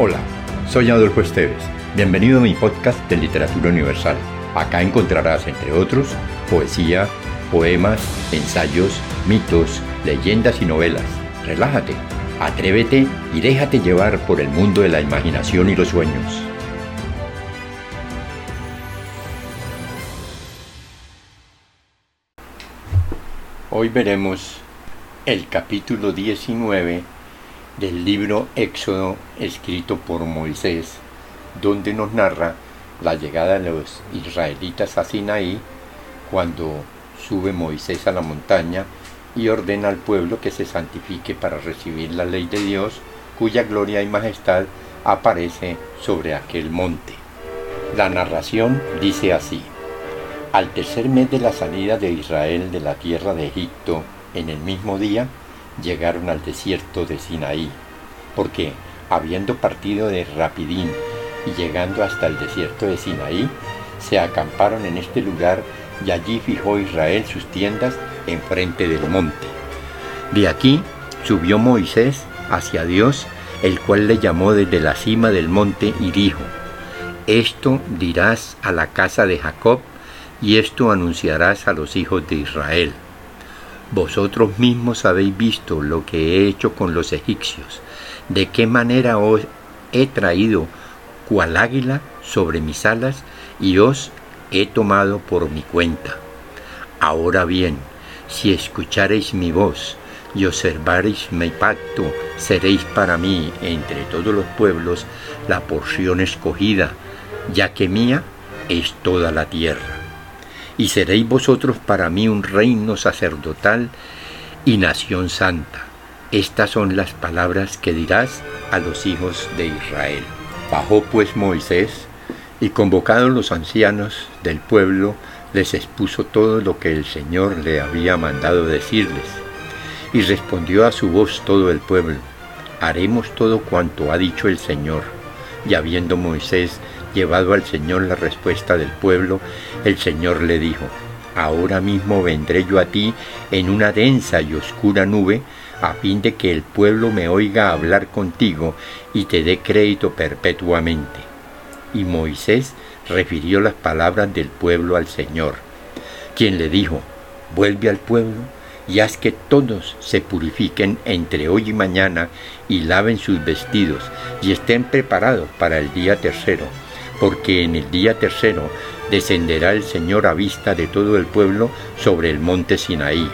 Hola, soy Adolfo Esteves. Bienvenido a mi podcast de Literatura Universal. Acá encontrarás, entre otros, poesía, poemas, ensayos, mitos, leyendas y novelas. Relájate, atrévete y déjate llevar por el mundo de la imaginación y los sueños. Hoy veremos el capítulo 19 del libro Éxodo escrito por Moisés, donde nos narra la llegada de los israelitas a Sinaí cuando sube Moisés a la montaña y ordena al pueblo que se santifique para recibir la ley de Dios, cuya gloria y majestad aparece sobre aquel monte. La narración dice así. Al tercer mes de la salida de Israel de la tierra de Egipto, en el mismo día, llegaron al desierto de Sinaí, porque, habiendo partido de Rapidín y llegando hasta el desierto de Sinaí, se acamparon en este lugar y allí fijó Israel sus tiendas enfrente del monte. De aquí subió Moisés hacia Dios, el cual le llamó desde la cima del monte y dijo, Esto dirás a la casa de Jacob, y esto anunciarás a los hijos de Israel. Vosotros mismos habéis visto lo que he hecho con los egipcios, de qué manera os he traído cual águila sobre mis alas y os he tomado por mi cuenta. Ahora bien, si escuchareis mi voz y observareis mi pacto, seréis para mí entre todos los pueblos la porción escogida, ya que mía es toda la tierra y seréis vosotros para mí un reino sacerdotal y nación santa. Estas son las palabras que dirás a los hijos de Israel. Bajó pues Moisés y convocados los ancianos del pueblo, les expuso todo lo que el Señor le había mandado decirles. Y respondió a su voz todo el pueblo, haremos todo cuanto ha dicho el Señor. Y habiendo Moisés llevado al Señor la respuesta del pueblo, el Señor le dijo, Ahora mismo vendré yo a ti en una densa y oscura nube, a fin de que el pueblo me oiga hablar contigo y te dé crédito perpetuamente. Y Moisés refirió las palabras del pueblo al Señor, quien le dijo, Vuelve al pueblo y haz que todos se purifiquen entre hoy y mañana y laven sus vestidos y estén preparados para el día tercero porque en el día tercero descenderá el Señor a vista de todo el pueblo sobre el monte Sinaí.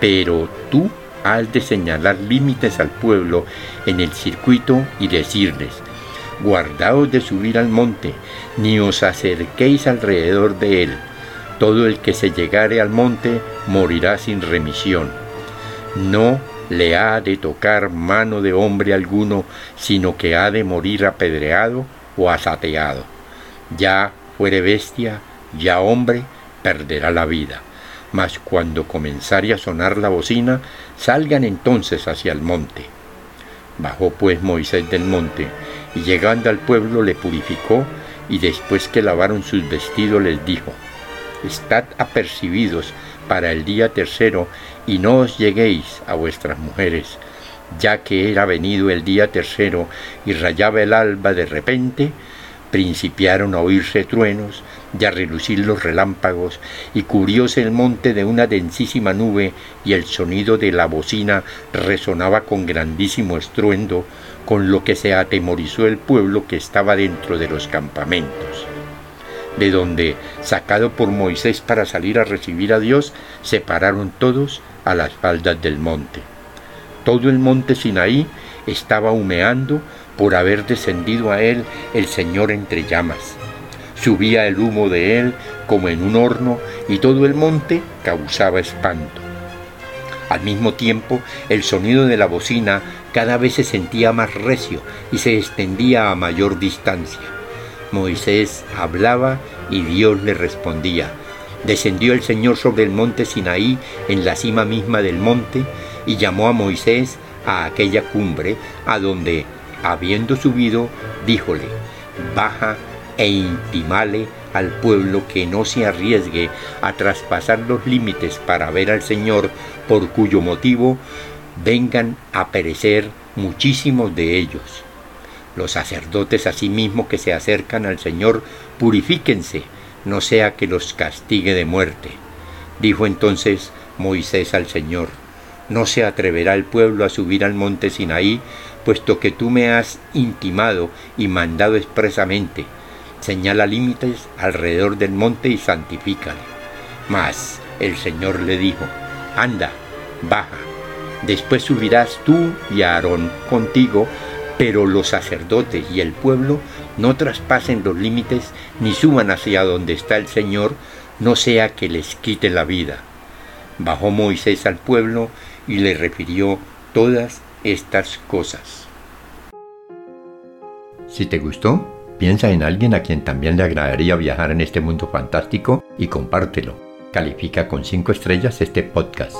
Pero tú has de señalar límites al pueblo en el circuito y decirles, guardaos de subir al monte, ni os acerquéis alrededor de él. Todo el que se llegare al monte morirá sin remisión. No le ha de tocar mano de hombre alguno, sino que ha de morir apedreado o asateado. Ya fuere bestia, ya hombre, perderá la vida. Mas cuando comenzare a sonar la bocina, salgan entonces hacia el monte. Bajó pues Moisés del monte, y llegando al pueblo le purificó, y después que lavaron sus vestidos les dijo, Estad apercibidos para el día tercero, y no os lleguéis a vuestras mujeres, ya que era venido el día tercero y rayaba el alba de repente, principiaron a oírse truenos y a relucir los relámpagos, y cubrióse el monte de una densísima nube, y el sonido de la bocina resonaba con grandísimo estruendo, con lo que se atemorizó el pueblo que estaba dentro de los campamentos. De donde, sacado por Moisés para salir a recibir a Dios, se pararon todos a las faldas del monte. Todo el monte Sinaí estaba humeando por haber descendido a él el Señor entre llamas. Subía el humo de él como en un horno y todo el monte causaba espanto. Al mismo tiempo, el sonido de la bocina cada vez se sentía más recio y se extendía a mayor distancia. Moisés hablaba y Dios le respondía. Descendió el Señor sobre el monte Sinaí en la cima misma del monte y llamó a Moisés a aquella cumbre, a donde, habiendo subido, díjole, baja e intimale al pueblo que no se arriesgue a traspasar los límites para ver al Señor, por cuyo motivo vengan a perecer muchísimos de ellos. Los sacerdotes asimismo que se acercan al Señor, purifíquense, no sea que los castigue de muerte. Dijo entonces Moisés al Señor, no se atreverá el pueblo a subir al monte Sinaí, puesto que tú me has intimado y mandado expresamente. Señala límites alrededor del monte y santifícale. Mas el Señor le dijo, anda, baja. Después subirás tú y Aarón contigo, pero los sacerdotes y el pueblo no traspasen los límites ni suban hacia donde está el Señor, no sea que les quite la vida. Bajó Moisés al pueblo y le refirió todas estas cosas. Si te gustó, piensa en alguien a quien también le agradaría viajar en este mundo fantástico y compártelo. Califica con 5 estrellas este podcast.